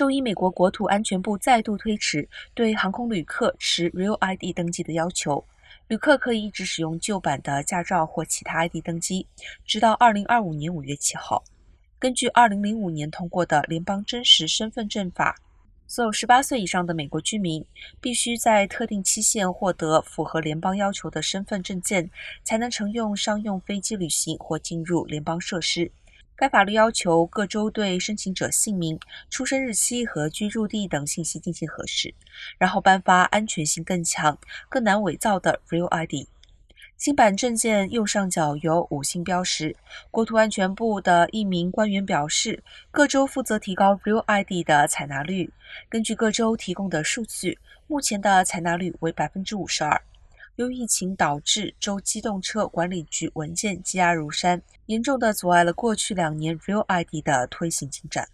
周一，美国国土安全部再度推迟对航空旅客持 Real ID 登记的要求，旅客可以一直使用旧版的驾照或其他 ID 登机，直到2025年5月7号。根据2005年通过的联邦真实身份证法，所有18岁以上的美国居民必须在特定期限获得符合联邦要求的身份证件，才能乘用商用飞机旅行或进入联邦设施。该法律要求各州对申请者姓名、出生日期和居住地等信息进行核实，然后颁发安全性更强、更难伪造的 Real ID。新版证件右上角有五星标识。国土安全部的一名官员表示，各州负责提高 Real ID 的采纳率。根据各州提供的数据，目前的采纳率为百分之五十二。由于疫情导致州机动车管理局文件积压如山，严重的阻碍了过去两年 Real ID 的推行进展。